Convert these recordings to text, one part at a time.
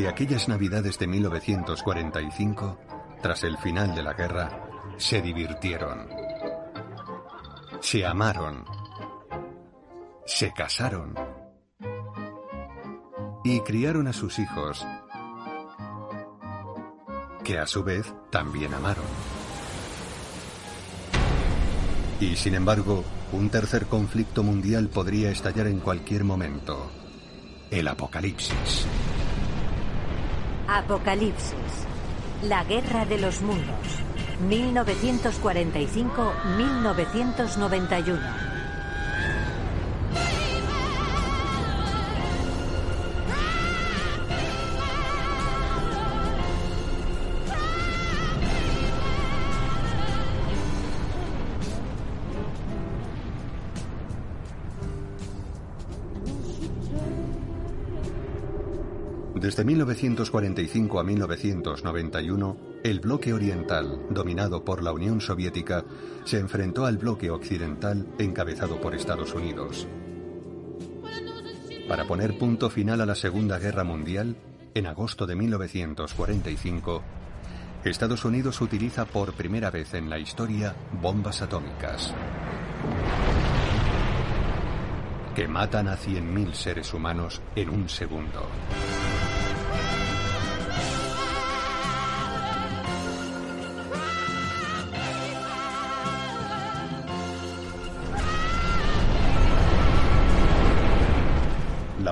Desde aquellas navidades de 1945, tras el final de la guerra, se divirtieron. Se amaron. Se casaron. Y criaron a sus hijos, que a su vez también amaron. Y sin embargo, un tercer conflicto mundial podría estallar en cualquier momento. El apocalipsis. Apocalipsis. La guerra de los mundos. 1945-1991. Desde 1945 a 1991, el bloque oriental, dominado por la Unión Soviética, se enfrentó al bloque occidental encabezado por Estados Unidos. Para poner punto final a la Segunda Guerra Mundial, en agosto de 1945, Estados Unidos utiliza por primera vez en la historia bombas atómicas que matan a 100.000 seres humanos en un segundo.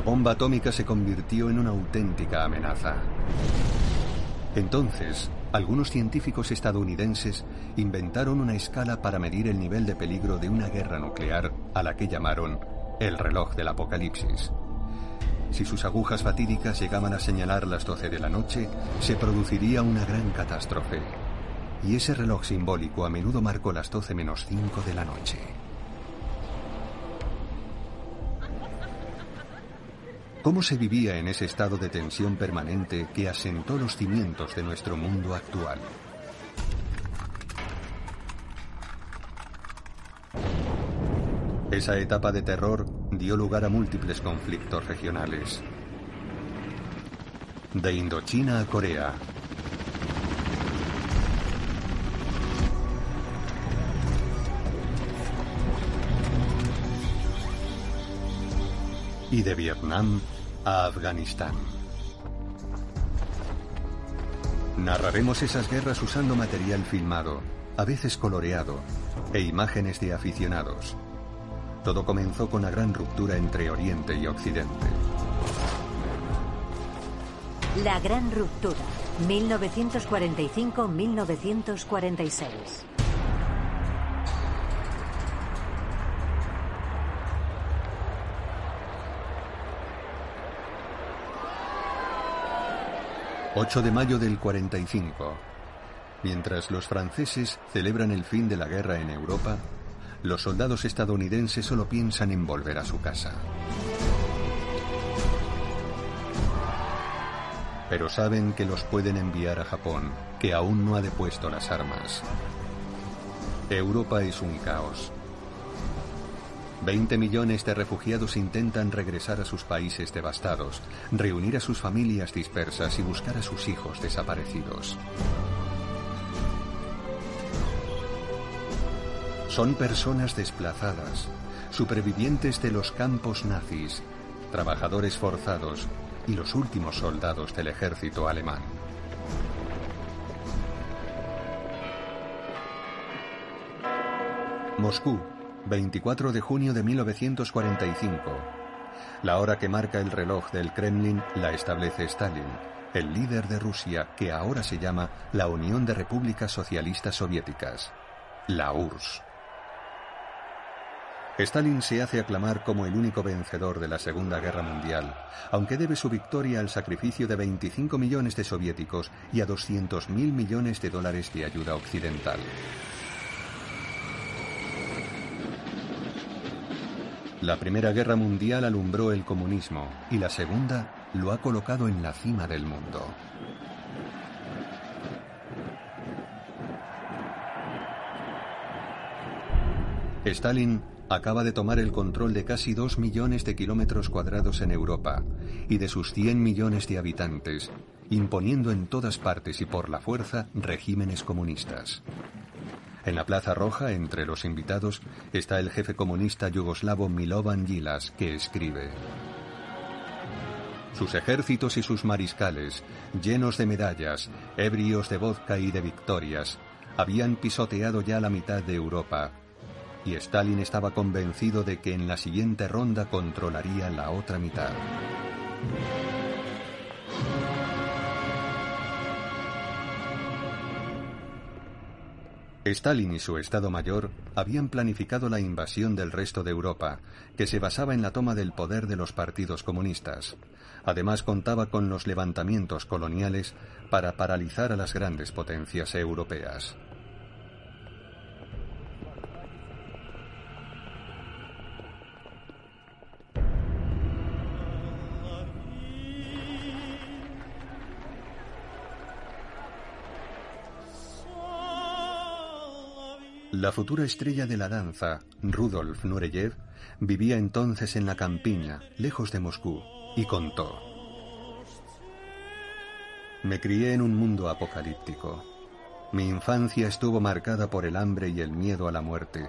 Bomba atómica se convirtió en una auténtica amenaza. Entonces, algunos científicos estadounidenses inventaron una escala para medir el nivel de peligro de una guerra nuclear a la que llamaron el reloj del apocalipsis. Si sus agujas fatídicas llegaban a señalar las 12 de la noche, se produciría una gran catástrofe. Y ese reloj simbólico a menudo marcó las 12 menos 5 de la noche. ¿Cómo se vivía en ese estado de tensión permanente que asentó los cimientos de nuestro mundo actual? Esa etapa de terror dio lugar a múltiples conflictos regionales. De Indochina a Corea. Y de Vietnam a Afganistán. Narraremos esas guerras usando material filmado, a veces coloreado, e imágenes de aficionados. Todo comenzó con la gran ruptura entre Oriente y Occidente. La gran ruptura. 1945-1946. ...8 de mayo del 45... ...mientras los franceses celebran el fin de la guerra en Europa los soldados estadounidenses solo piensan en volver a su casa. Pero saben que los pueden enviar a Japón, que aún no ha depuesto las armas. Europa es un caos. 20 millones de refugiados intentan regresar a sus países devastados, reunir a sus familias dispersas y buscar a sus hijos desaparecidos. Son personas desplazadas, supervivientes de los campos nazis, trabajadores forzados y los últimos soldados del ejército alemán. Moscú, 24 de junio de 1945. La hora que marca el reloj del Kremlin la establece Stalin, el líder de Rusia que ahora se llama la Unión de Repúblicas Socialistas Soviéticas, la URSS. Stalin se hace aclamar como el único vencedor de la Segunda Guerra Mundial, aunque debe su victoria al sacrificio de 25 millones de soviéticos y a 200.000 millones de dólares de ayuda occidental. La Primera Guerra Mundial alumbró el comunismo y la Segunda lo ha colocado en la cima del mundo. Stalin acaba de tomar el control de casi dos millones de kilómetros cuadrados en Europa y de sus 100 millones de habitantes, imponiendo en todas partes y por la fuerza regímenes comunistas. En la Plaza Roja, entre los invitados, está el jefe comunista yugoslavo Milovan Gilas, que escribe. Sus ejércitos y sus mariscales, llenos de medallas, ebrios de vodka y de victorias, habían pisoteado ya la mitad de Europa, y Stalin estaba convencido de que en la siguiente ronda controlaría la otra mitad. Stalin y su Estado Mayor habían planificado la invasión del resto de Europa, que se basaba en la toma del poder de los partidos comunistas. Además contaba con los levantamientos coloniales para paralizar a las grandes potencias europeas. La futura estrella de la danza, Rudolf Nureyev, vivía entonces en la campiña, lejos de Moscú, y contó. Me crié en un mundo apocalíptico. Mi infancia estuvo marcada por el hambre y el miedo a la muerte,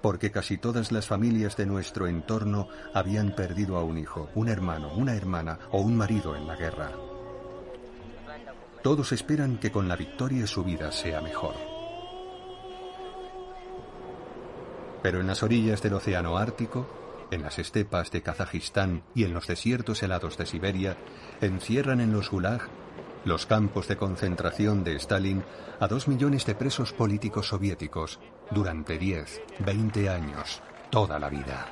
porque casi todas las familias de nuestro entorno habían perdido a un hijo, un hermano, una hermana o un marido en la guerra. Todos esperan que con la victoria su vida sea mejor. Pero en las orillas del Océano Ártico, en las estepas de Kazajistán y en los desiertos helados de Siberia, encierran en los Gulag, los campos de concentración de Stalin, a dos millones de presos políticos soviéticos durante 10, 20 años, toda la vida.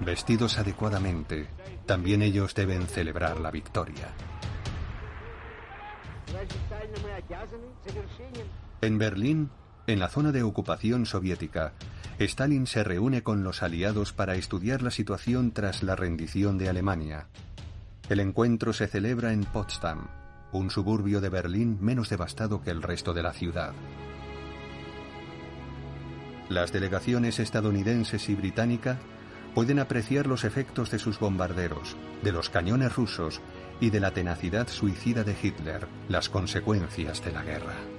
Vestidos adecuadamente, también ellos deben celebrar la victoria. En Berlín, en la zona de ocupación soviética, Stalin se reúne con los aliados para estudiar la situación tras la rendición de Alemania. El encuentro se celebra en Potsdam, un suburbio de Berlín menos devastado que el resto de la ciudad. Las delegaciones estadounidenses y británica pueden apreciar los efectos de sus bombarderos, de los cañones rusos y de la tenacidad suicida de Hitler, las consecuencias de la guerra.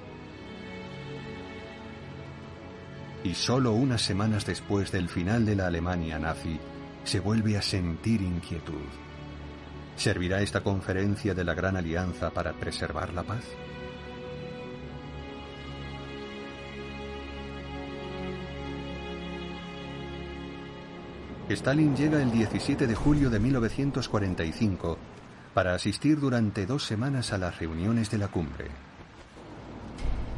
Y solo unas semanas después del final de la Alemania nazi, se vuelve a sentir inquietud. ¿Servirá esta conferencia de la Gran Alianza para preservar la paz? Stalin llega el 17 de julio de 1945 para asistir durante dos semanas a las reuniones de la cumbre.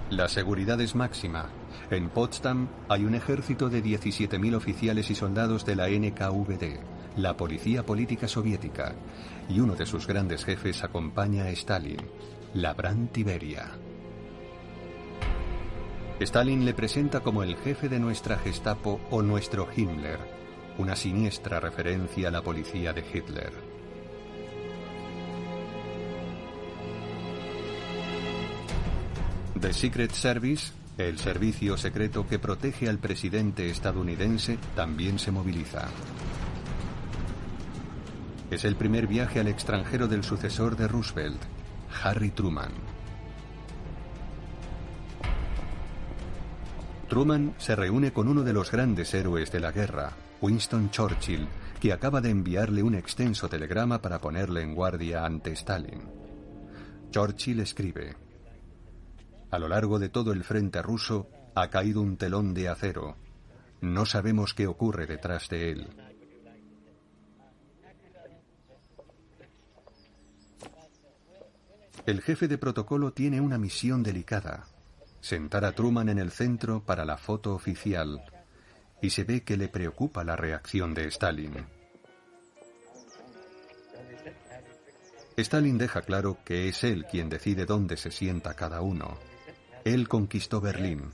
La seguridad es máxima. En Potsdam hay un ejército de 17.000 oficiales y soldados de la NKVD, la policía política soviética, y uno de sus grandes jefes acompaña a Stalin, Labran Tiberia. Stalin le presenta como el jefe de nuestra Gestapo o nuestro Himmler, una siniestra referencia a la policía de Hitler. The Secret Service, el servicio secreto que protege al presidente estadounidense, también se moviliza. Es el primer viaje al extranjero del sucesor de Roosevelt, Harry Truman. Truman se reúne con uno de los grandes héroes de la guerra, Winston Churchill, que acaba de enviarle un extenso telegrama para ponerle en guardia ante Stalin. Churchill escribe, a lo largo de todo el frente ruso ha caído un telón de acero. No sabemos qué ocurre detrás de él. El jefe de protocolo tiene una misión delicada, sentar a Truman en el centro para la foto oficial, y se ve que le preocupa la reacción de Stalin. Stalin deja claro que es él quien decide dónde se sienta cada uno. Él conquistó Berlín.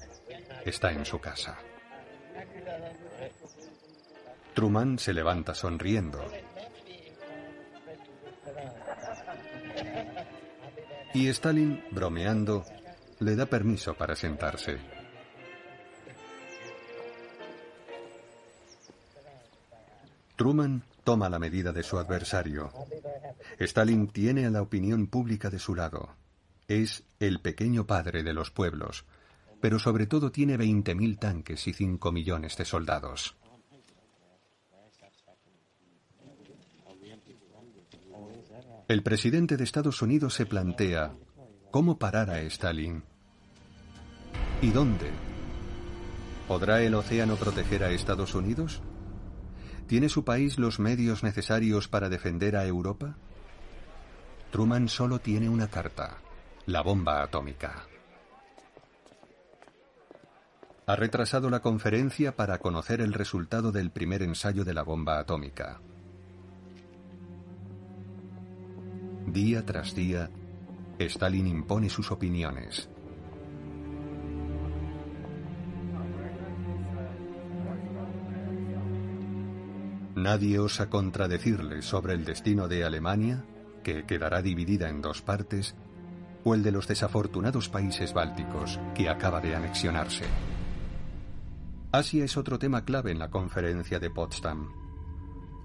Está en su casa. Truman se levanta sonriendo. Y Stalin, bromeando, le da permiso para sentarse. Truman toma la medida de su adversario. Stalin tiene a la opinión pública de su lado. Es el pequeño padre de los pueblos, pero sobre todo tiene 20.000 tanques y 5 millones de soldados. El presidente de Estados Unidos se plantea cómo parar a Stalin. ¿Y dónde? ¿Podrá el océano proteger a Estados Unidos? ¿Tiene su país los medios necesarios para defender a Europa? Truman solo tiene una carta, la bomba atómica. Ha retrasado la conferencia para conocer el resultado del primer ensayo de la bomba atómica. Día tras día, Stalin impone sus opiniones. Nadie osa contradecirle sobre el destino de Alemania, que quedará dividida en dos partes, o el de los desafortunados países bálticos, que acaba de anexionarse. Asia es otro tema clave en la conferencia de Potsdam.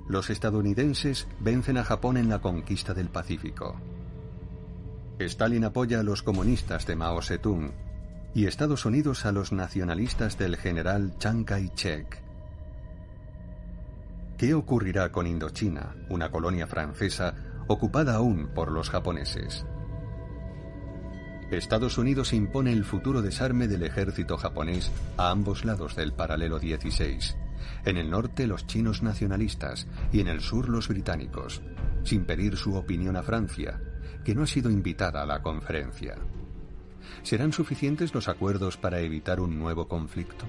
Los estadounidenses vencen a Japón en la conquista del Pacífico. Stalin apoya a los comunistas de Mao Zedong y Estados Unidos a los nacionalistas del general Chiang Kai-shek. ¿Qué ocurrirá con Indochina, una colonia francesa ocupada aún por los japoneses? Estados Unidos impone el futuro desarme del ejército japonés a ambos lados del paralelo 16. En el norte los chinos nacionalistas y en el sur los británicos, sin pedir su opinión a Francia, que no ha sido invitada a la conferencia. ¿Serán suficientes los acuerdos para evitar un nuevo conflicto?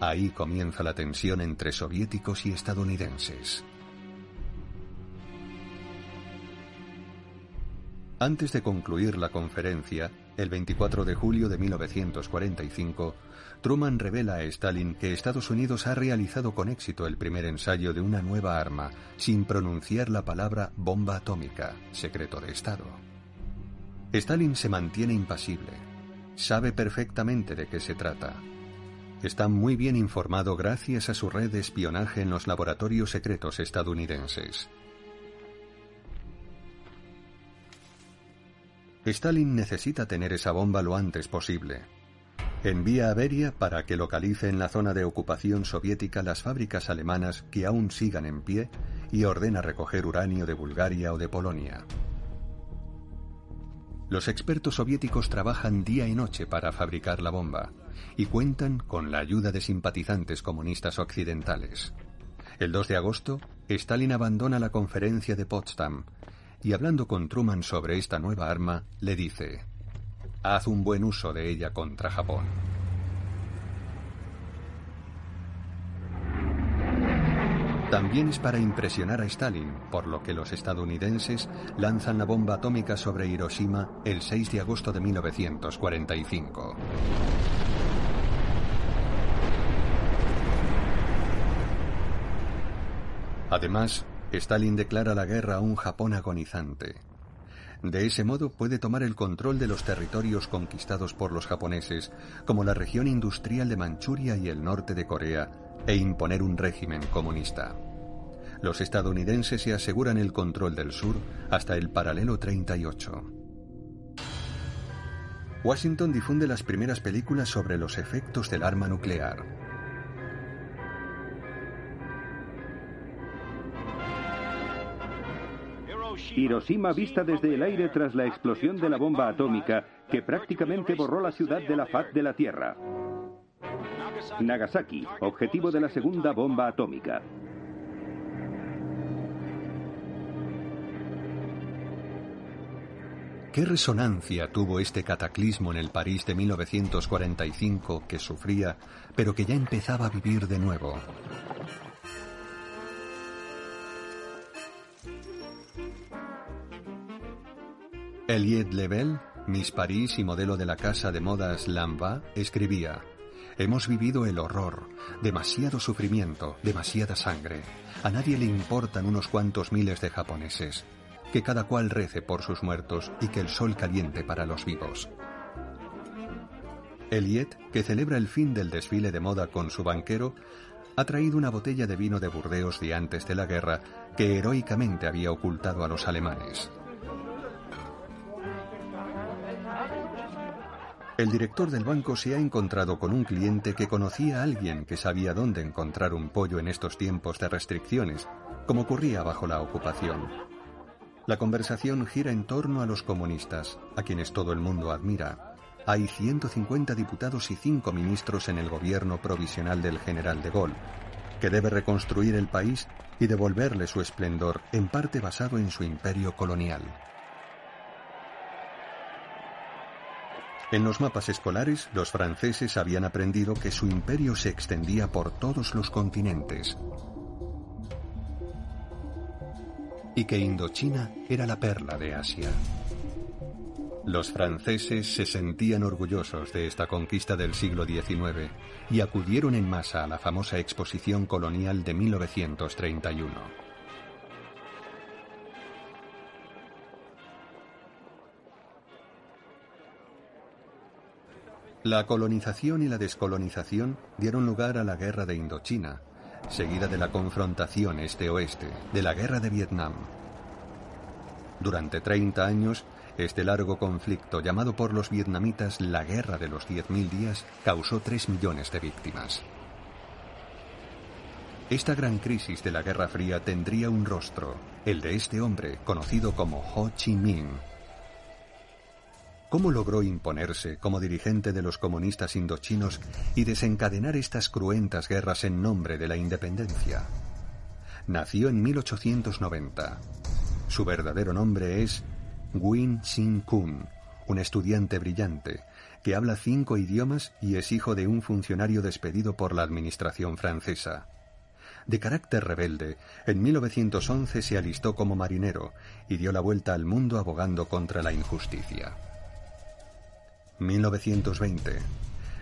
Ahí comienza la tensión entre soviéticos y estadounidenses. Antes de concluir la conferencia, el 24 de julio de 1945, Truman revela a Stalin que Estados Unidos ha realizado con éxito el primer ensayo de una nueva arma sin pronunciar la palabra bomba atómica, secreto de Estado. Stalin se mantiene impasible. Sabe perfectamente de qué se trata Está muy bien informado gracias a su red de espionaje en los laboratorios secretos estadounidenses. Stalin necesita tener esa bomba lo antes posible. Envía a Beria para que localice en la zona de ocupación soviética las fábricas alemanas que aún sigan en pie y ordena recoger uranio de Bulgaria o de Polonia. Los expertos soviéticos trabajan día y noche para fabricar la bomba y cuentan con la ayuda de simpatizantes comunistas occidentales. El 2 de agosto, Stalin abandona la conferencia de Potsdam y hablando con Truman sobre esta nueva arma, le dice, Haz un buen uso de ella contra Japón. También es para impresionar a Stalin, por lo que los estadounidenses lanzan la bomba atómica sobre Hiroshima el 6 de agosto de 1945. Además, Stalin declara la guerra a un Japón agonizante. De ese modo puede tomar el control de los territorios conquistados por los japoneses, como la región industrial de Manchuria y el norte de Corea, e imponer un régimen comunista. Los estadounidenses se aseguran el control del sur hasta el paralelo 38. Washington difunde las primeras películas sobre los efectos del arma nuclear. Hiroshima vista desde el aire tras la explosión de la bomba atómica que prácticamente borró la ciudad de la faz de la Tierra. Nagasaki, objetivo de la segunda bomba atómica. ¿Qué resonancia tuvo este cataclismo en el París de 1945 que sufría, pero que ya empezaba a vivir de nuevo? Eliette Lebel, Miss París y modelo de la casa de modas Lamba, escribía, Hemos vivido el horror, demasiado sufrimiento, demasiada sangre. A nadie le importan unos cuantos miles de japoneses. Que cada cual rece por sus muertos y que el sol caliente para los vivos. Eliet, que celebra el fin del desfile de moda con su banquero, ha traído una botella de vino de Burdeos de antes de la guerra que heroicamente había ocultado a los alemanes. El director del banco se ha encontrado con un cliente que conocía a alguien que sabía dónde encontrar un pollo en estos tiempos de restricciones, como ocurría bajo la ocupación. La conversación gira en torno a los comunistas, a quienes todo el mundo admira. Hay 150 diputados y 5 ministros en el gobierno provisional del general de Gaulle, que debe reconstruir el país y devolverle su esplendor, en parte basado en su imperio colonial. En los mapas escolares, los franceses habían aprendido que su imperio se extendía por todos los continentes y que Indochina era la perla de Asia. Los franceses se sentían orgullosos de esta conquista del siglo XIX y acudieron en masa a la famosa exposición colonial de 1931. La colonización y la descolonización dieron lugar a la Guerra de Indochina, seguida de la confrontación este-oeste, de la Guerra de Vietnam. Durante 30 años, este largo conflicto, llamado por los vietnamitas la Guerra de los 10.000 días, causó 3 millones de víctimas. Esta gran crisis de la Guerra Fría tendría un rostro, el de este hombre, conocido como Ho Chi Minh, ¿Cómo logró imponerse como dirigente de los comunistas indochinos y desencadenar estas cruentas guerras en nombre de la independencia? Nació en 1890. Su verdadero nombre es Nguyen Sin Kun, un estudiante brillante que habla cinco idiomas y es hijo de un funcionario despedido por la administración francesa. De carácter rebelde, en 1911 se alistó como marinero y dio la vuelta al mundo abogando contra la injusticia. 1920.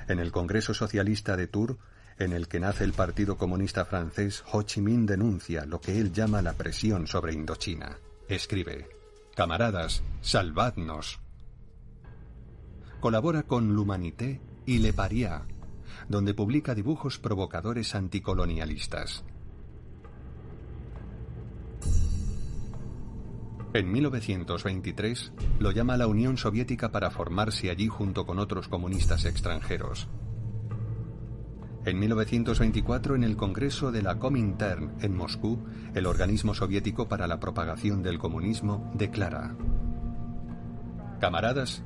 En el Congreso Socialista de Tours, en el que nace el Partido Comunista Francés, Ho Chi Minh denuncia lo que él llama la presión sobre Indochina. Escribe, Camaradas, salvadnos. Colabora con L'Humanité y Le Paria, donde publica dibujos provocadores anticolonialistas. En 1923 lo llama la Unión Soviética para formarse allí junto con otros comunistas extranjeros. En 1924, en el Congreso de la Comintern en Moscú, el organismo soviético para la propagación del comunismo declara, Camaradas,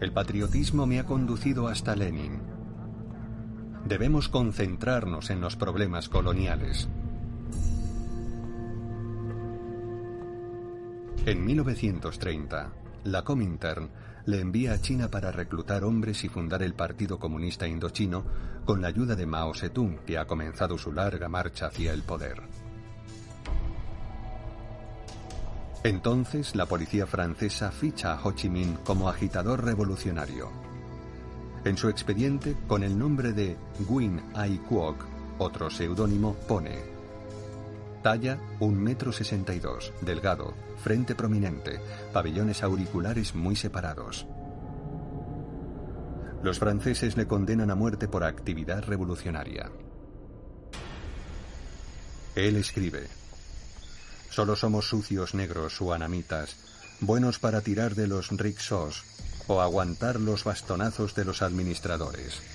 el patriotismo me ha conducido hasta Lenin. Debemos concentrarnos en los problemas coloniales. En 1930, la Comintern le envía a China para reclutar hombres y fundar el Partido Comunista Indochino con la ayuda de Mao Zedong, que ha comenzado su larga marcha hacia el poder. Entonces, la policía francesa ficha a Ho Chi Minh como agitador revolucionario. En su expediente, con el nombre de Nguyen Ai Quoc, otro seudónimo, pone Talla 1,62 metro delgado, frente prominente, pabellones auriculares muy separados. Los franceses le condenan a muerte por actividad revolucionaria. Él escribe, Solo somos sucios negros o anamitas, buenos para tirar de los rixos o aguantar los bastonazos de los administradores.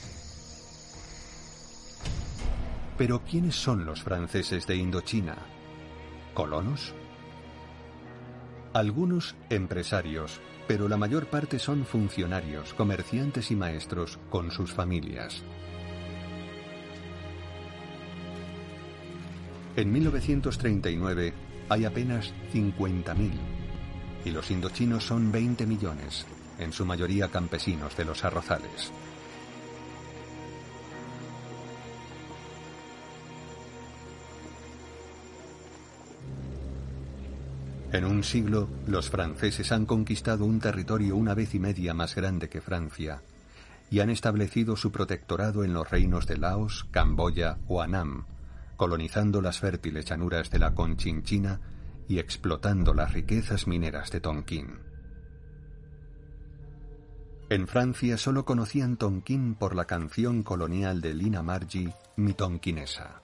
Pero ¿quiénes son los franceses de Indochina? ¿Colonos? Algunos empresarios, pero la mayor parte son funcionarios, comerciantes y maestros con sus familias. En 1939 hay apenas 50.000 y los indochinos son 20 millones, en su mayoría campesinos de los arrozales. En un siglo, los franceses han conquistado un territorio una vez y media más grande que Francia y han establecido su protectorado en los reinos de Laos, Camboya o Annam, colonizando las fértiles llanuras de la Conchinchina y explotando las riquezas mineras de Tonkin. En Francia solo conocían Tonkin por la canción colonial de Lina Margi, Mi Tonkinesa.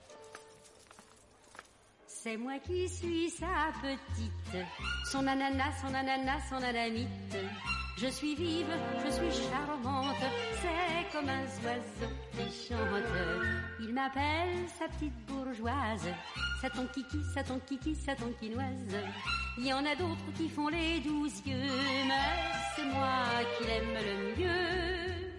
C'est moi qui suis sa petite, son ananas, son ananas, son ananite. Je suis vive, je suis charmante, c'est comme un oiseau qui chante. Il m'appelle sa petite bourgeoise, sa ton kiki, sa ton kiki, sa tonkinoise. Il y en a d'autres qui font les douze yeux, mais c'est moi qui l'aime le mieux.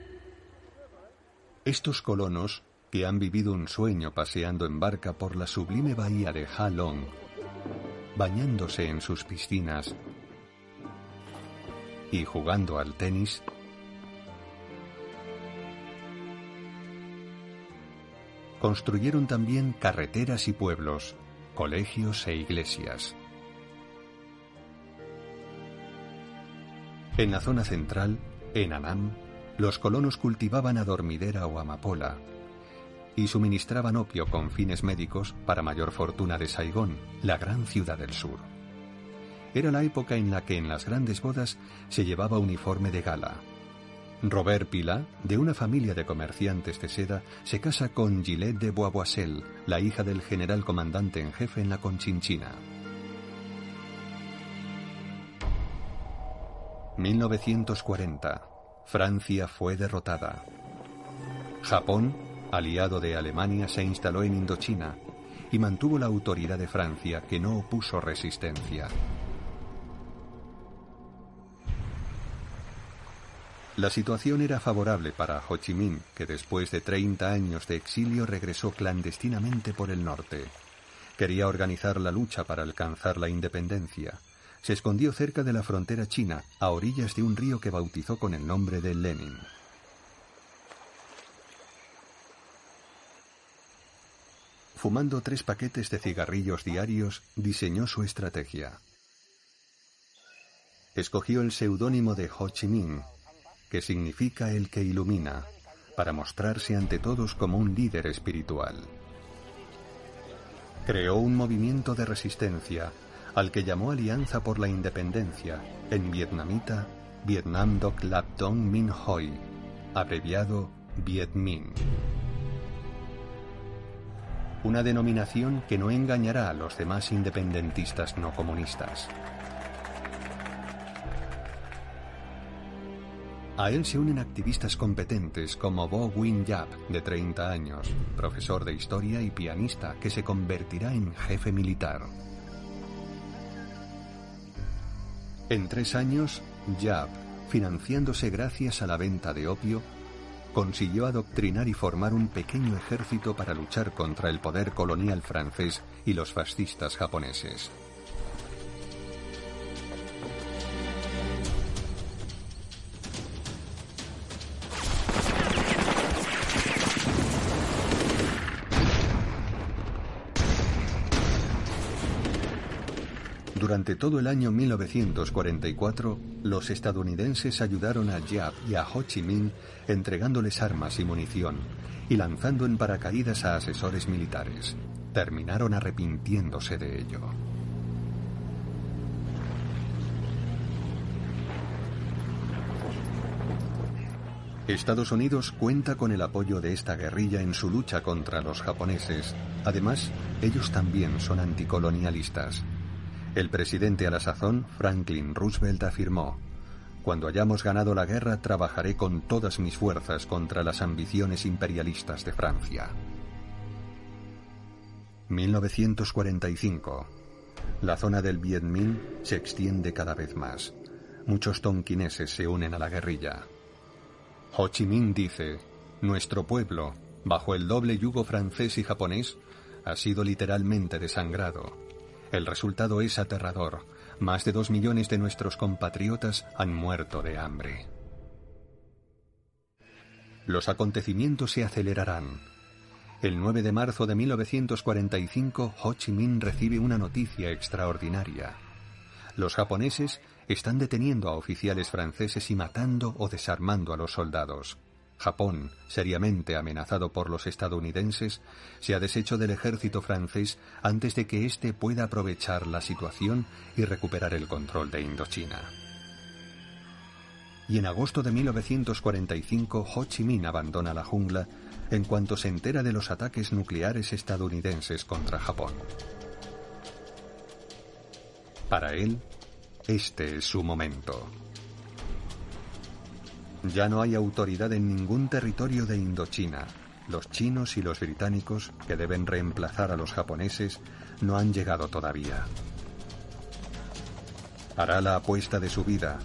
Estos colonos que han vivido un sueño paseando en barca por la sublime bahía de Ha Long, bañándose en sus piscinas y jugando al tenis, construyeron también carreteras y pueblos, colegios e iglesias. En la zona central, en Anam, los colonos cultivaban adormidera o amapola, y suministraban opio con fines médicos para mayor fortuna de Saigón, la gran ciudad del sur. Era la época en la que en las grandes bodas se llevaba uniforme de gala. Robert Pila, de una familia de comerciantes de seda, se casa con Gillette de Boisboissel, la hija del general comandante en jefe en la Conchinchina. 1940. Francia fue derrotada. Japón aliado de Alemania, se instaló en Indochina y mantuvo la autoridad de Francia, que no opuso resistencia. La situación era favorable para Ho Chi Minh, que después de 30 años de exilio regresó clandestinamente por el norte. Quería organizar la lucha para alcanzar la independencia. Se escondió cerca de la frontera china, a orillas de un río que bautizó con el nombre de Lenin. Fumando tres paquetes de cigarrillos diarios, diseñó su estrategia. Escogió el seudónimo de Ho Chi Minh, que significa el que ilumina, para mostrarse ante todos como un líder espiritual. Creó un movimiento de resistencia, al que llamó Alianza por la Independencia, en vietnamita Vietnam Doc Lap Dong Minh Hoi, abreviado Viet Minh una denominación que no engañará a los demás independentistas no comunistas. A él se unen activistas competentes como Bo Win Yap, de 30 años, profesor de historia y pianista, que se convertirá en jefe militar. En tres años, Yap, financiándose gracias a la venta de opio, consiguió adoctrinar y formar un pequeño ejército para luchar contra el poder colonial francés y los fascistas japoneses. Durante todo el año 1944, los estadounidenses ayudaron a Yap y a Ho Chi Minh entregándoles armas y munición y lanzando en paracaídas a asesores militares. Terminaron arrepintiéndose de ello. Estados Unidos cuenta con el apoyo de esta guerrilla en su lucha contra los japoneses. Además, ellos también son anticolonialistas. El presidente a la sazón, Franklin Roosevelt, afirmó, Cuando hayamos ganado la guerra, trabajaré con todas mis fuerzas contra las ambiciones imperialistas de Francia. 1945. La zona del Viet Minh se extiende cada vez más. Muchos tonquineses se unen a la guerrilla. Ho Chi Minh dice, Nuestro pueblo, bajo el doble yugo francés y japonés, ha sido literalmente desangrado el resultado es aterrador. Más de dos millones de nuestros compatriotas han muerto de hambre. Los acontecimientos se acelerarán. El 9 de marzo de 1945, Ho Chi Minh recibe una noticia extraordinaria. Los japoneses están deteniendo a oficiales franceses y matando o desarmando a los soldados. Japón, seriamente amenazado por los estadounidenses, se ha deshecho del ejército francés antes de que éste pueda aprovechar la situación y recuperar el control de Indochina. y en agosto de 1945 Ho Chi Minh abandona la jungla en cuanto se entera de los ataques nucleares estadounidenses contra Japón. Para él, este es su momento. Ya no hay autoridad en ningún territorio de Indochina. Los chinos y los británicos, que deben reemplazar a los japoneses, no han llegado todavía. Hará la apuesta de su vida.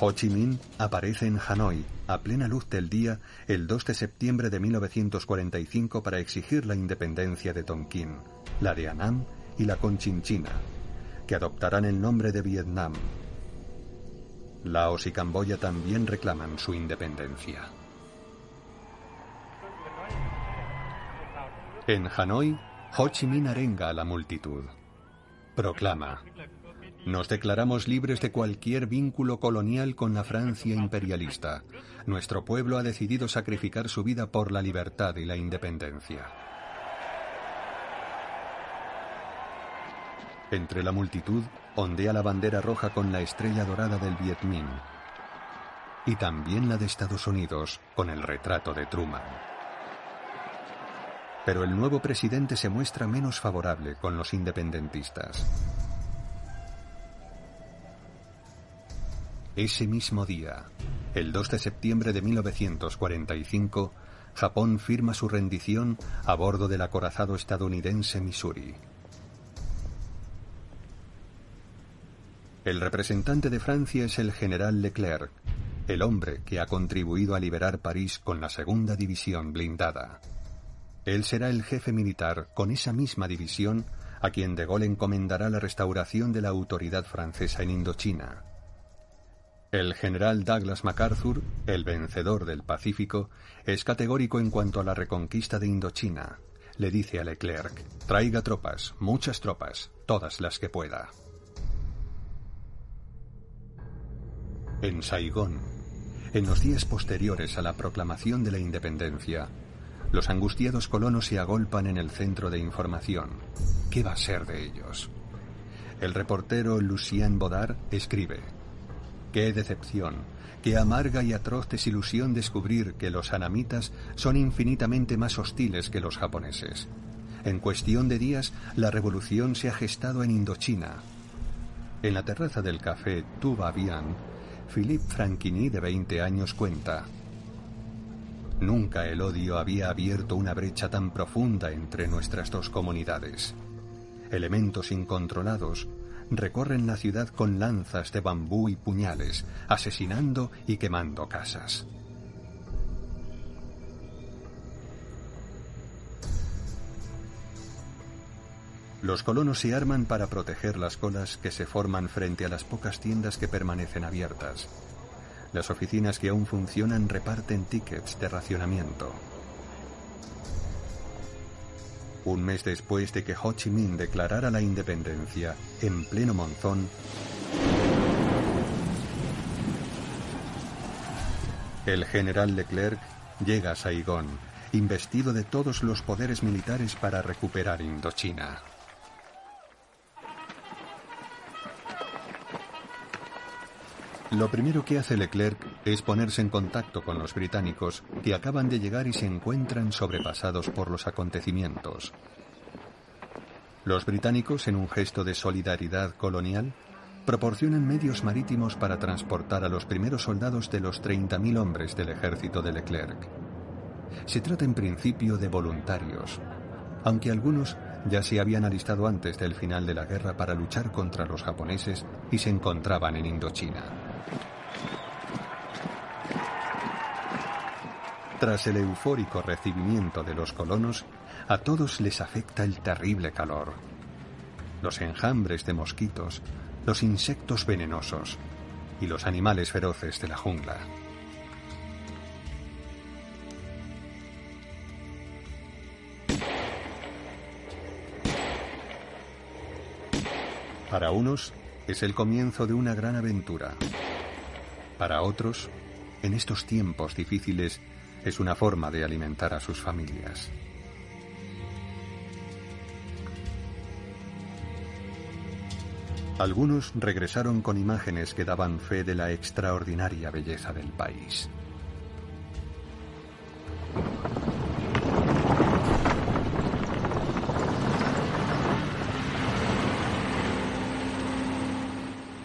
Ho Chi Minh aparece en Hanoi a plena luz del día el 2 de septiembre de 1945 para exigir la independencia de Tonkin, la de Annam y la Conchinchina, que adoptarán el nombre de Vietnam. Laos y Camboya también reclaman su independencia. En Hanoi, Ho Chi Minh arenga a la multitud. Proclama, nos declaramos libres de cualquier vínculo colonial con la Francia imperialista. Nuestro pueblo ha decidido sacrificar su vida por la libertad y la independencia. Entre la multitud ondea la bandera roja con la estrella dorada del Viet Minh y también la de Estados Unidos con el retrato de Truman. Pero el nuevo presidente se muestra menos favorable con los independentistas. Ese mismo día, el 2 de septiembre de 1945, Japón firma su rendición a bordo del acorazado estadounidense Missouri. El representante de Francia es el general Leclerc, el hombre que ha contribuido a liberar París con la segunda división blindada. Él será el jefe militar con esa misma división a quien de Gaulle encomendará la restauración de la autoridad francesa en Indochina. El general Douglas MacArthur, el vencedor del Pacífico, es categórico en cuanto a la reconquista de Indochina. Le dice a Leclerc, traiga tropas, muchas tropas, todas las que pueda. En Saigón, en los días posteriores a la proclamación de la independencia, los angustiados colonos se agolpan en el centro de información. ¿Qué va a ser de ellos? El reportero Lucien Bodard escribe, Qué decepción, qué amarga y atroz desilusión descubrir que los anamitas son infinitamente más hostiles que los japoneses. En cuestión de días, la revolución se ha gestado en Indochina. En la terraza del café Tuba Bian, Philippe Franquini, de 20 años, cuenta. Nunca el odio había abierto una brecha tan profunda entre nuestras dos comunidades. Elementos incontrolados, recorren la ciudad con lanzas de bambú y puñales, asesinando y quemando casas. Los colonos se arman para proteger las colas que se forman frente a las pocas tiendas que permanecen abiertas. Las oficinas que aún funcionan reparten tickets de racionamiento. Un mes después de que Ho Chi Minh declarara la independencia, en pleno monzón, el general Leclerc llega a Saigón, investido de todos los poderes militares para recuperar Indochina. Lo primero que hace Leclerc es ponerse en contacto con los británicos que acaban de llegar y se encuentran sobrepasados por los acontecimientos. Los británicos, en un gesto de solidaridad colonial, proporcionan medios marítimos para transportar a los primeros soldados de los 30.000 hombres del ejército de Leclerc. Se trata en principio de voluntarios, aunque algunos ya se habían alistado antes del final de la guerra para luchar contra los japoneses y se encontraban en Indochina. Tras el eufórico recibimiento de los colonos, a todos les afecta el terrible calor. Los enjambres de mosquitos, los insectos venenosos y los animales feroces de la jungla. Para unos es el comienzo de una gran aventura. Para otros, en estos tiempos difíciles, es una forma de alimentar a sus familias. Algunos regresaron con imágenes que daban fe de la extraordinaria belleza del país.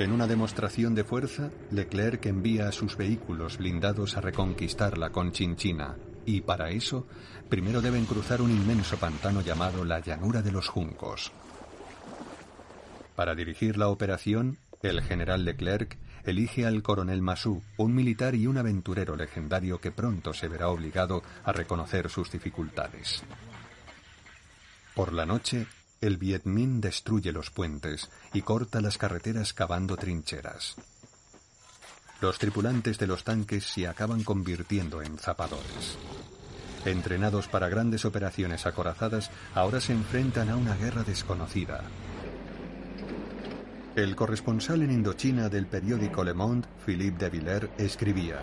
En una demostración de fuerza, Leclerc envía a sus vehículos blindados a reconquistar la Conchinchina, y para eso, primero deben cruzar un inmenso pantano llamado la Llanura de los Juncos. Para dirigir la operación, el general Leclerc elige al coronel Massou, un militar y un aventurero legendario que pronto se verá obligado a reconocer sus dificultades. Por la noche, el Viet Minh destruye los puentes y corta las carreteras cavando trincheras. Los tripulantes de los tanques se acaban convirtiendo en zapadores. Entrenados para grandes operaciones acorazadas, ahora se enfrentan a una guerra desconocida. El corresponsal en Indochina del periódico Le Monde, Philippe de Villers, escribía: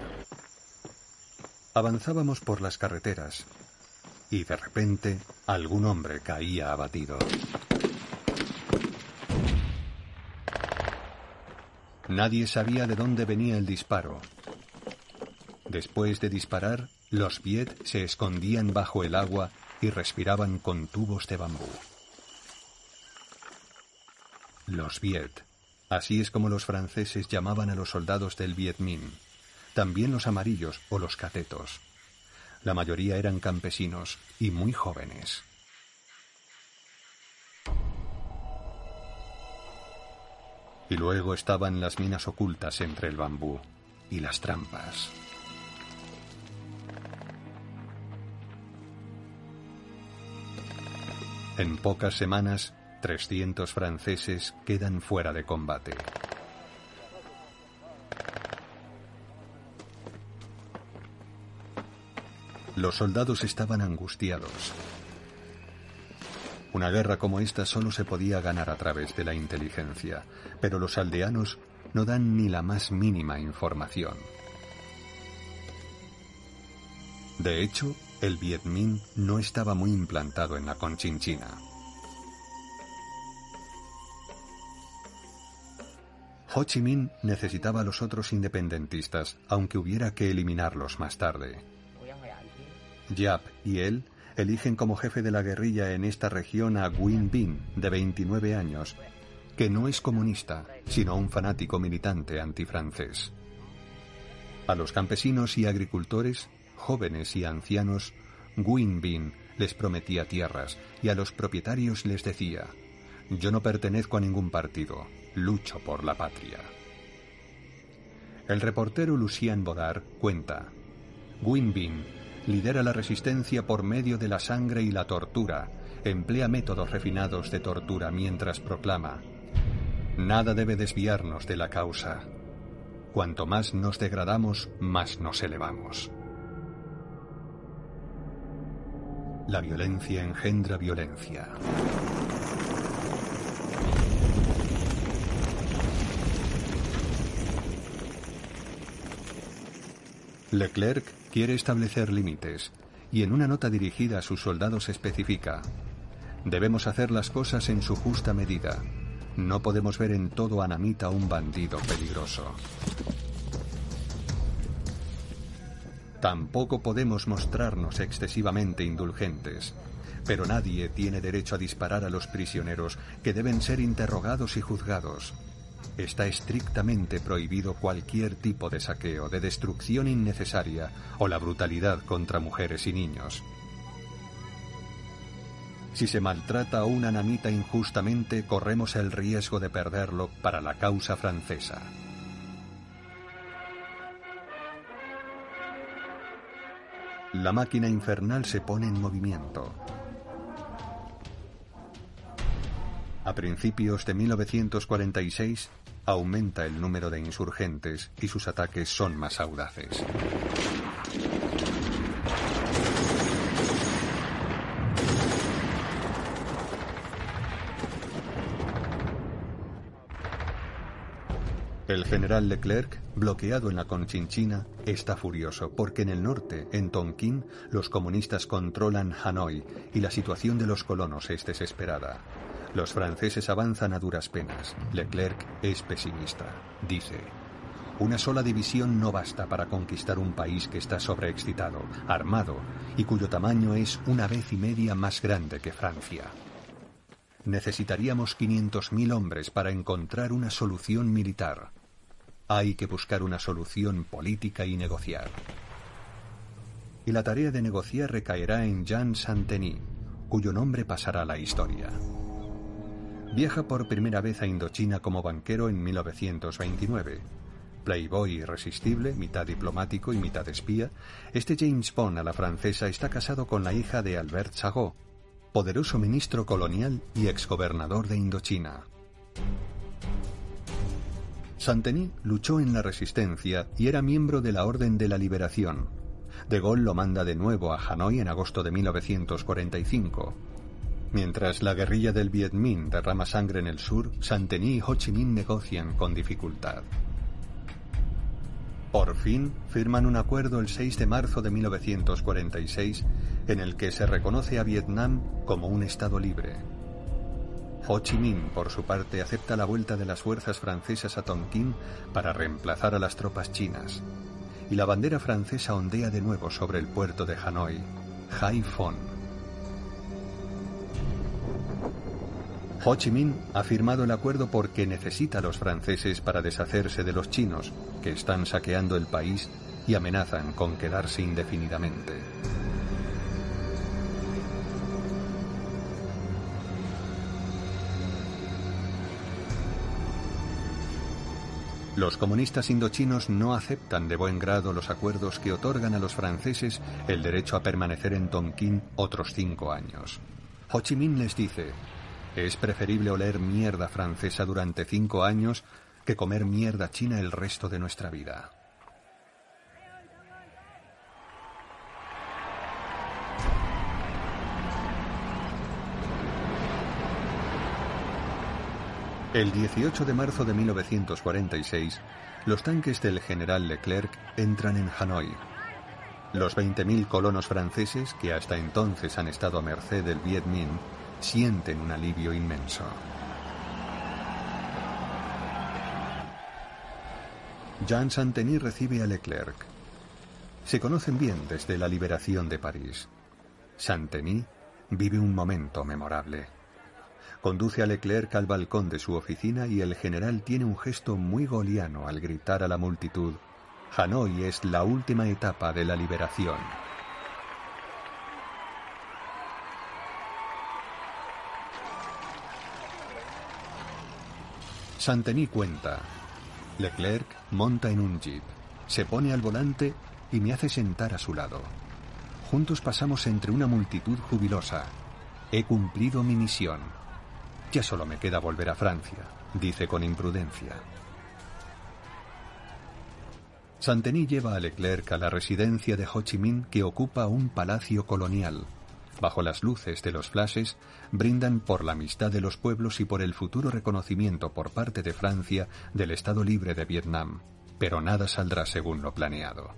Avanzábamos por las carreteras, y de repente algún hombre caía abatido. Nadie sabía de dónde venía el disparo. Después de disparar, los Viet se escondían bajo el agua y respiraban con tubos de bambú. Los Viet. Así es como los franceses llamaban a los soldados del Viet Minh. También los amarillos o los catetos. La mayoría eran campesinos y muy jóvenes. Y luego estaban las minas ocultas entre el bambú y las trampas. En pocas semanas, 300 franceses quedan fuera de combate. Los soldados estaban angustiados. Una guerra como esta solo se podía ganar a través de la inteligencia, pero los aldeanos no dan ni la más mínima información. De hecho, el Viet Minh no estaba muy implantado en la Conchinchina. Ho Chi Minh necesitaba a los otros independentistas, aunque hubiera que eliminarlos más tarde. Yap y él eligen como jefe de la guerrilla en esta región a Nguyen Binh, de 29 años, que no es comunista, sino un fanático militante antifrancés. A los campesinos y agricultores, jóvenes y ancianos, Nguyen Binh les prometía tierras y a los propietarios les decía, yo no pertenezco a ningún partido, lucho por la patria. El reportero Lucien Bodar cuenta, Nguyen Binh lidera la resistencia por medio de la sangre y la tortura, emplea métodos refinados de tortura mientras proclama, nada debe desviarnos de la causa. Cuanto más nos degradamos, más nos elevamos. La violencia engendra violencia. Leclerc quiere establecer límites y en una nota dirigida a sus soldados especifica, debemos hacer las cosas en su justa medida. No podemos ver en todo Anamita un bandido peligroso. Tampoco podemos mostrarnos excesivamente indulgentes, pero nadie tiene derecho a disparar a los prisioneros que deben ser interrogados y juzgados. Está estrictamente prohibido cualquier tipo de saqueo, de destrucción innecesaria o la brutalidad contra mujeres y niños. Si se maltrata a una namita injustamente, corremos el riesgo de perderlo para la causa francesa. La máquina infernal se pone en movimiento. A principios de 1946, aumenta el número de insurgentes y sus ataques son más audaces. El general Leclerc, bloqueado en la Conchinchina, está furioso porque en el norte, en Tonkin, los comunistas controlan Hanoi y la situación de los colonos es desesperada. Los franceses avanzan a duras penas. Leclerc es pesimista. Dice, una sola división no basta para conquistar un país que está sobreexcitado, armado y cuyo tamaño es una vez y media más grande que Francia. Necesitaríamos 500.000 hombres para encontrar una solución militar. Hay que buscar una solución política y negociar. Y la tarea de negociar recaerá en Jean Saint-Denis, cuyo nombre pasará a la historia. Viaja por primera vez a Indochina como banquero en 1929 playboy irresistible, mitad diplomático y mitad espía, este James Bond a la francesa está casado con la hija de Albert Chagot, poderoso ministro colonial y exgobernador de Indochina. Santeny luchó en la resistencia y era miembro de la Orden de la Liberación. De Gaulle lo manda de nuevo a Hanoi en agosto de 1945. Mientras la guerrilla del Viet Minh derrama sangre en el sur, Santeny y Ho Chi Minh negocian con dificultad. Por fin firman un acuerdo el 6 de marzo de 1946 en el que se reconoce a Vietnam como un Estado libre. Ho Chi Minh, por su parte, acepta la vuelta de las fuerzas francesas a Tonkin para reemplazar a las tropas chinas. Y la bandera francesa ondea de nuevo sobre el puerto de Hanoi, Haiphong. Ho Chi Minh ha firmado el acuerdo porque necesita a los franceses para deshacerse de los chinos, que están saqueando el país y amenazan con quedarse indefinidamente. Los comunistas indochinos no aceptan de buen grado los acuerdos que otorgan a los franceses el derecho a permanecer en Tonkin otros cinco años. Ho Chi Minh les dice, es preferible oler mierda francesa durante cinco años que comer mierda china el resto de nuestra vida. El 18 de marzo de 1946, los tanques del general Leclerc entran en Hanoi. Los 20.000 colonos franceses, que hasta entonces han estado a merced del Viet Minh, sienten un alivio inmenso. Jean Santeny recibe a Leclerc. Se conocen bien desde la liberación de París. Santeny vive un momento memorable. Conduce a Leclerc al balcón de su oficina y el general tiene un gesto muy goliano al gritar a la multitud, Hanoi es la última etapa de la liberación. Santeny cuenta. Leclerc monta en un jeep, se pone al volante y me hace sentar a su lado. Juntos pasamos entre una multitud jubilosa. He cumplido mi misión. Ya solo me queda volver a Francia, dice con imprudencia. Santeny lleva a Leclerc a la residencia de Ho Chi Minh que ocupa un palacio colonial bajo las luces de los flashes, brindan por la amistad de los pueblos y por el futuro reconocimiento por parte de Francia del Estado Libre de Vietnam. Pero nada saldrá según lo planeado.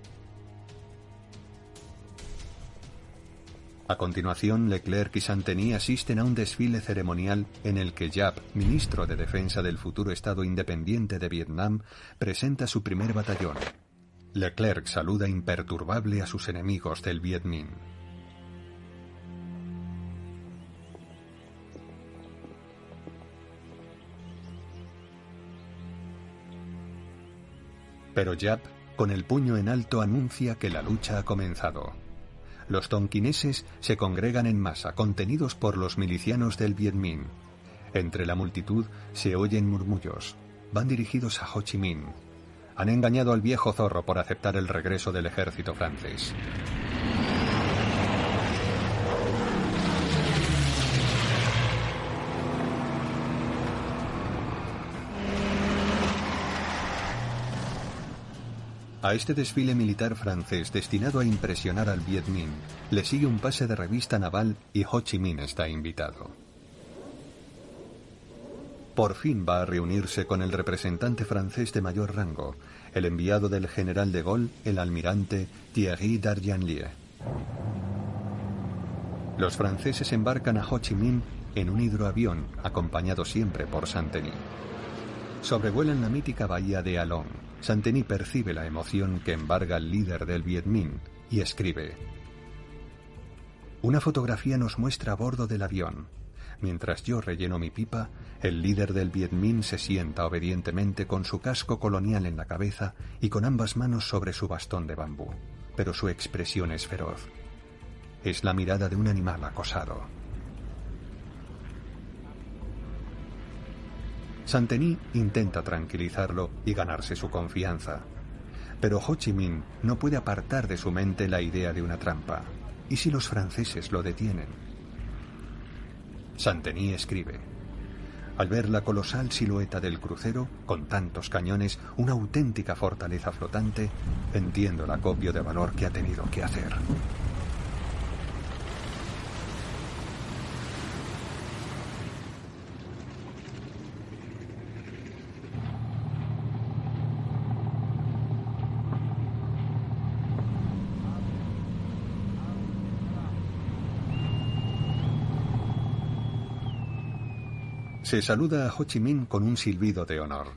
A continuación, Leclerc y Santeny asisten a un desfile ceremonial en el que Yap, ministro de Defensa del futuro Estado independiente de Vietnam, presenta su primer batallón. Leclerc saluda imperturbable a sus enemigos del Viet Minh. Pero Yap, con el puño en alto, anuncia que la lucha ha comenzado. Los tonquineses se congregan en masa, contenidos por los milicianos del Viet Minh. Entre la multitud se oyen murmullos. Van dirigidos a Ho Chi Minh. Han engañado al viejo zorro por aceptar el regreso del ejército francés. A este desfile militar francés destinado a impresionar al Viet Minh le sigue un pase de revista naval y Ho Chi Minh está invitado. Por fin va a reunirse con el representante francés de mayor rango, el enviado del general de Gaulle, el almirante Thierry Darjanlier. Los franceses embarcan a Ho Chi Minh en un hidroavión acompañado siempre por Santeny. Sobrevuelan la mítica bahía de Along. Santeny percibe la emoción que embarga al líder del Viet Minh y escribe: Una fotografía nos muestra a bordo del avión. Mientras yo relleno mi pipa, el líder del Viet Minh se sienta obedientemente con su casco colonial en la cabeza y con ambas manos sobre su bastón de bambú. Pero su expresión es feroz. Es la mirada de un animal acosado. Santení intenta tranquilizarlo y ganarse su confianza. Pero Ho Chi Minh no puede apartar de su mente la idea de una trampa. ¿Y si los franceses lo detienen? Santení escribe. Al ver la colosal silueta del crucero, con tantos cañones, una auténtica fortaleza flotante, entiendo el acopio de valor que ha tenido que hacer. Se saluda a Ho Chi Minh con un silbido de honor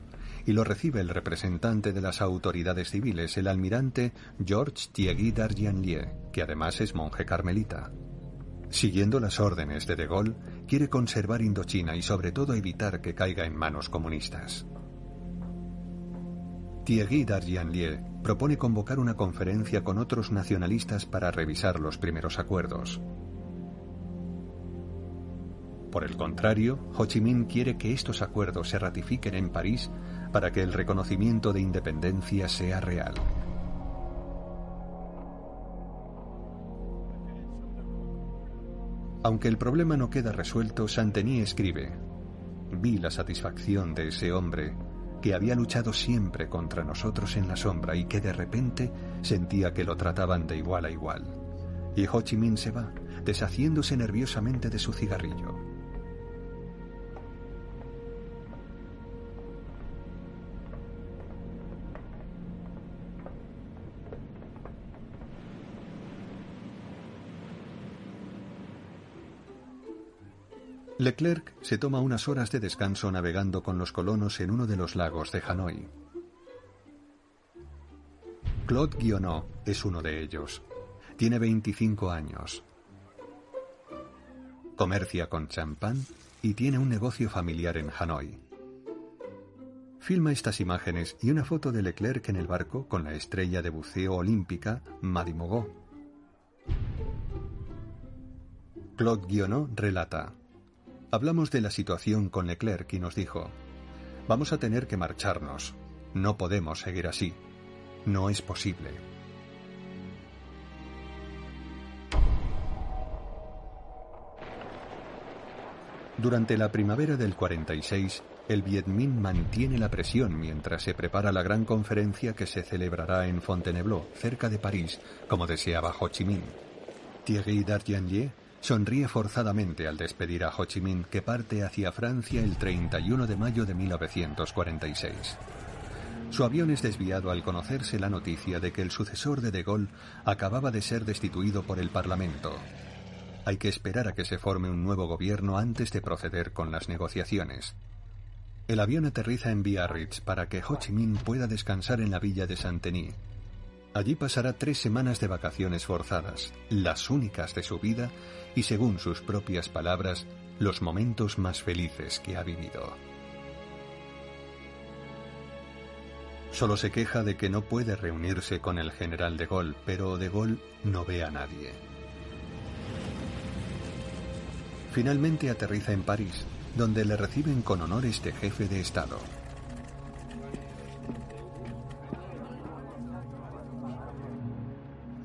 y lo recibe el representante de las autoridades civiles, el almirante George Thierry Darjanlier, que además es monje carmelita. Siguiendo las órdenes de De Gaulle, quiere conservar Indochina y sobre todo evitar que caiga en manos comunistas. Thierry Darjanlier propone convocar una conferencia con otros nacionalistas para revisar los primeros acuerdos. Por el contrario, Ho Chi Minh quiere que estos acuerdos se ratifiquen en París para que el reconocimiento de independencia sea real. Aunque el problema no queda resuelto, Santeny escribe, vi la satisfacción de ese hombre que había luchado siempre contra nosotros en la sombra y que de repente sentía que lo trataban de igual a igual. Y Ho Chi Minh se va, deshaciéndose nerviosamente de su cigarrillo. Leclerc se toma unas horas de descanso navegando con los colonos en uno de los lagos de Hanoi. Claude Guionot es uno de ellos. Tiene 25 años. Comercia con champán y tiene un negocio familiar en Hanoi. Filma estas imágenes y una foto de Leclerc en el barco con la estrella de buceo olímpica Madimogo. Claude Guionot relata. Hablamos de la situación con Leclerc y nos dijo, vamos a tener que marcharnos, no podemos seguir así, no es posible. Durante la primavera del 46, el Viet Minh mantiene la presión mientras se prepara la gran conferencia que se celebrará en Fontainebleau, cerca de París, como deseaba Ho Chi Minh. Thierry Darjanlier Sonríe forzadamente al despedir a Ho Chi Minh que parte hacia Francia el 31 de mayo de 1946. Su avión es desviado al conocerse la noticia de que el sucesor de De Gaulle acababa de ser destituido por el Parlamento. Hay que esperar a que se forme un nuevo gobierno antes de proceder con las negociaciones. El avión aterriza en Biarritz para que Ho Chi Minh pueda descansar en la villa de Saint-Denis. Allí pasará tres semanas de vacaciones forzadas, las únicas de su vida y, según sus propias palabras, los momentos más felices que ha vivido. Solo se queja de que no puede reunirse con el general de Gaulle, pero de Gaulle no ve a nadie. Finalmente aterriza en París, donde le reciben con honores de jefe de Estado.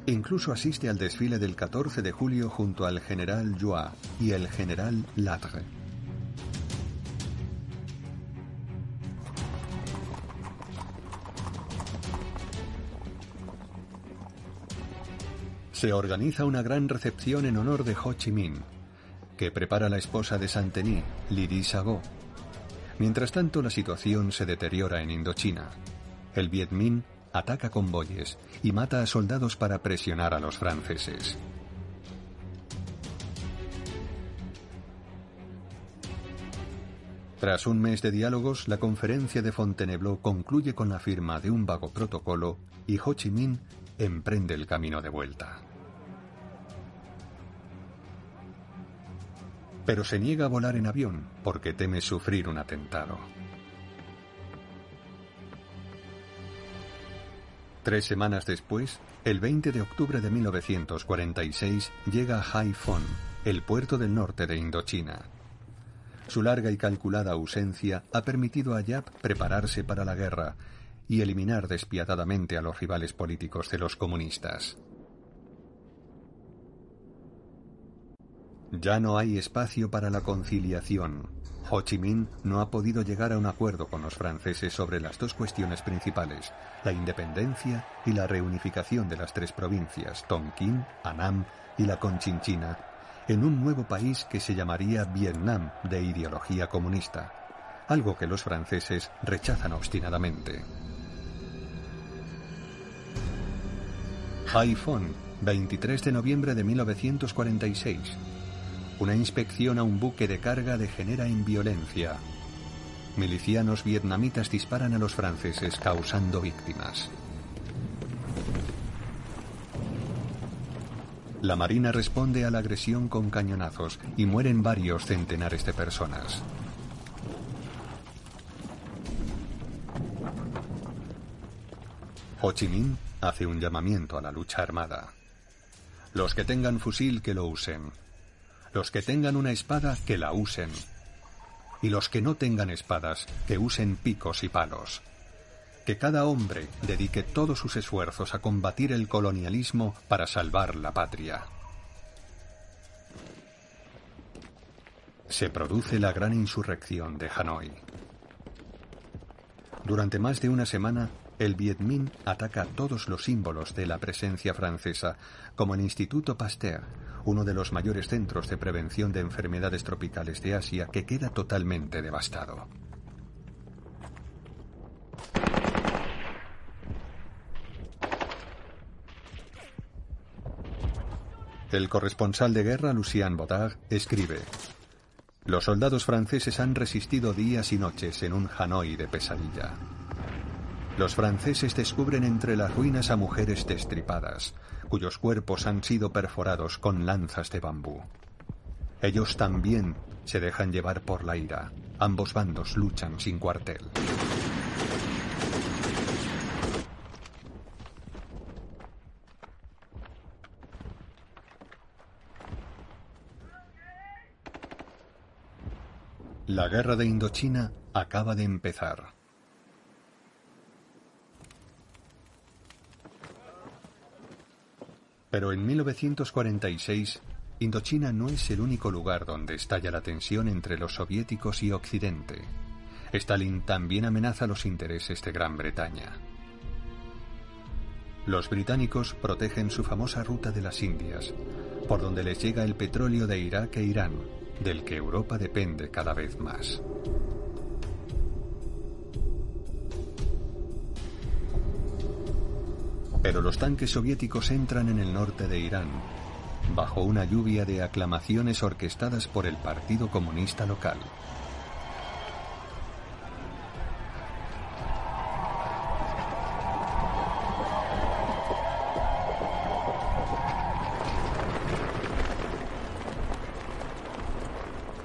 Incluso asiste al desfile del 14 de julio junto al general Joie y el general Latre. Se organiza una gran recepción en honor de Ho Chi Minh, que prepara la esposa de Saint-Denis, Lydie Sagot. Mientras tanto, la situación se deteriora en Indochina. El Viet Minh ataca convoyes y mata a soldados para presionar a los franceses. Tras un mes de diálogos, la conferencia de Fontainebleau concluye con la firma de un vago protocolo y Ho Chi Minh emprende el camino de vuelta. Pero se niega a volar en avión porque teme sufrir un atentado. Semanas después, el 20 de octubre de 1946, llega a Haiphong, el puerto del norte de Indochina. Su larga y calculada ausencia ha permitido a Yap prepararse para la guerra y eliminar despiadadamente a los rivales políticos de los comunistas. Ya no hay espacio para la conciliación. Ho Chi Minh no ha podido llegar a un acuerdo con los franceses sobre las dos cuestiones principales, la independencia y la reunificación de las tres provincias, Tonkin, Annam y la Conchinchina, en un nuevo país que se llamaría Vietnam de ideología comunista, algo que los franceses rechazan obstinadamente. Haiphong, 23 de noviembre de 1946. Una inspección a un buque de carga degenera en violencia. Milicianos vietnamitas disparan a los franceses causando víctimas. La Marina responde a la agresión con cañonazos y mueren varios centenares de personas. Ho Chi Minh hace un llamamiento a la lucha armada. Los que tengan fusil que lo usen. Los que tengan una espada que la usen. Y los que no tengan espadas que usen picos y palos. Que cada hombre dedique todos sus esfuerzos a combatir el colonialismo para salvar la patria. Se produce la gran insurrección de Hanoi. Durante más de una semana, el Viet Minh ataca todos los símbolos de la presencia francesa, como el Instituto Pasteur, uno de los mayores centros de prevención de enfermedades tropicales de Asia, que queda totalmente devastado. El corresponsal de guerra Lucien Baudard escribe: Los soldados franceses han resistido días y noches en un Hanoi de pesadilla. Los franceses descubren entre las ruinas a mujeres destripadas, cuyos cuerpos han sido perforados con lanzas de bambú. Ellos también se dejan llevar por la ira. Ambos bandos luchan sin cuartel. La guerra de Indochina acaba de empezar. Pero en 1946, Indochina no es el único lugar donde estalla la tensión entre los soviéticos y Occidente. Stalin también amenaza los intereses de Gran Bretaña. Los británicos protegen su famosa ruta de las Indias, por donde les llega el petróleo de Irak e Irán, del que Europa depende cada vez más. Pero los tanques soviéticos entran en el norte de Irán, bajo una lluvia de aclamaciones orquestadas por el Partido Comunista local.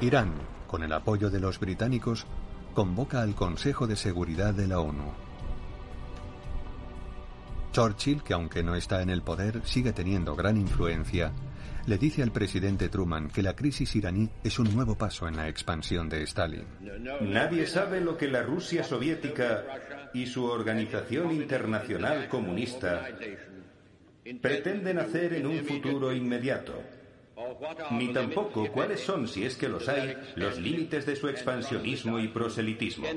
Irán, con el apoyo de los británicos, convoca al Consejo de Seguridad de la ONU. Churchill, que aunque no está en el poder, sigue teniendo gran influencia, le dice al presidente Truman que la crisis iraní es un nuevo paso en la expansión de Stalin. Nadie sabe lo que la Rusia soviética y su organización internacional comunista pretenden hacer en un futuro inmediato. Ni tampoco cuáles son, si es que los hay, los límites de su expansionismo y proselitismo.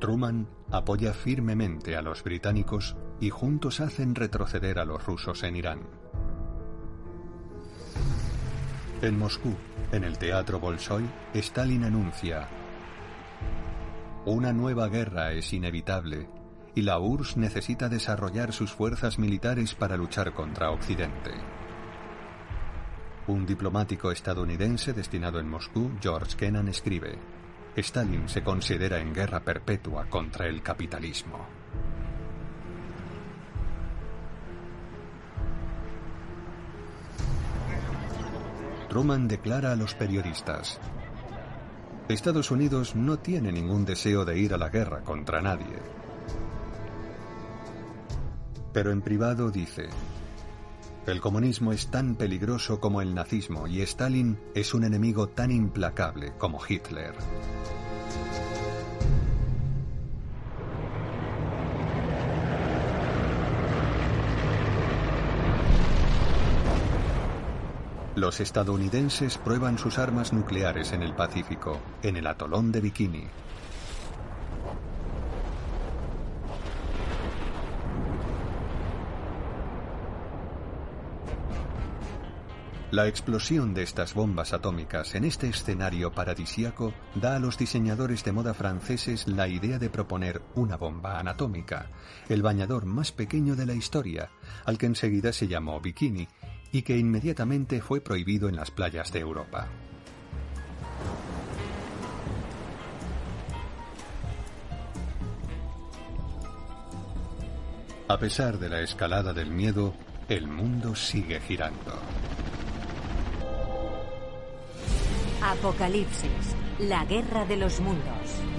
Truman apoya firmemente a los británicos y juntos hacen retroceder a los rusos en Irán. En Moscú, en el Teatro Bolshoi, Stalin anuncia, una nueva guerra es inevitable y la URSS necesita desarrollar sus fuerzas militares para luchar contra Occidente. Un diplomático estadounidense destinado en Moscú, George Kennan, escribe, Stalin se considera en guerra perpetua contra el capitalismo. Truman declara a los periodistas, Estados Unidos no tiene ningún deseo de ir a la guerra contra nadie. Pero en privado dice, el comunismo es tan peligroso como el nazismo y Stalin es un enemigo tan implacable como Hitler. Los estadounidenses prueban sus armas nucleares en el Pacífico, en el atolón de Bikini. La explosión de estas bombas atómicas en este escenario paradisiaco da a los diseñadores de moda franceses la idea de proponer una bomba anatómica, el bañador más pequeño de la historia, al que enseguida se llamó bikini y que inmediatamente fue prohibido en las playas de Europa. A pesar de la escalada del miedo, el mundo sigue girando. Apocalipsis, la guerra de los mundos.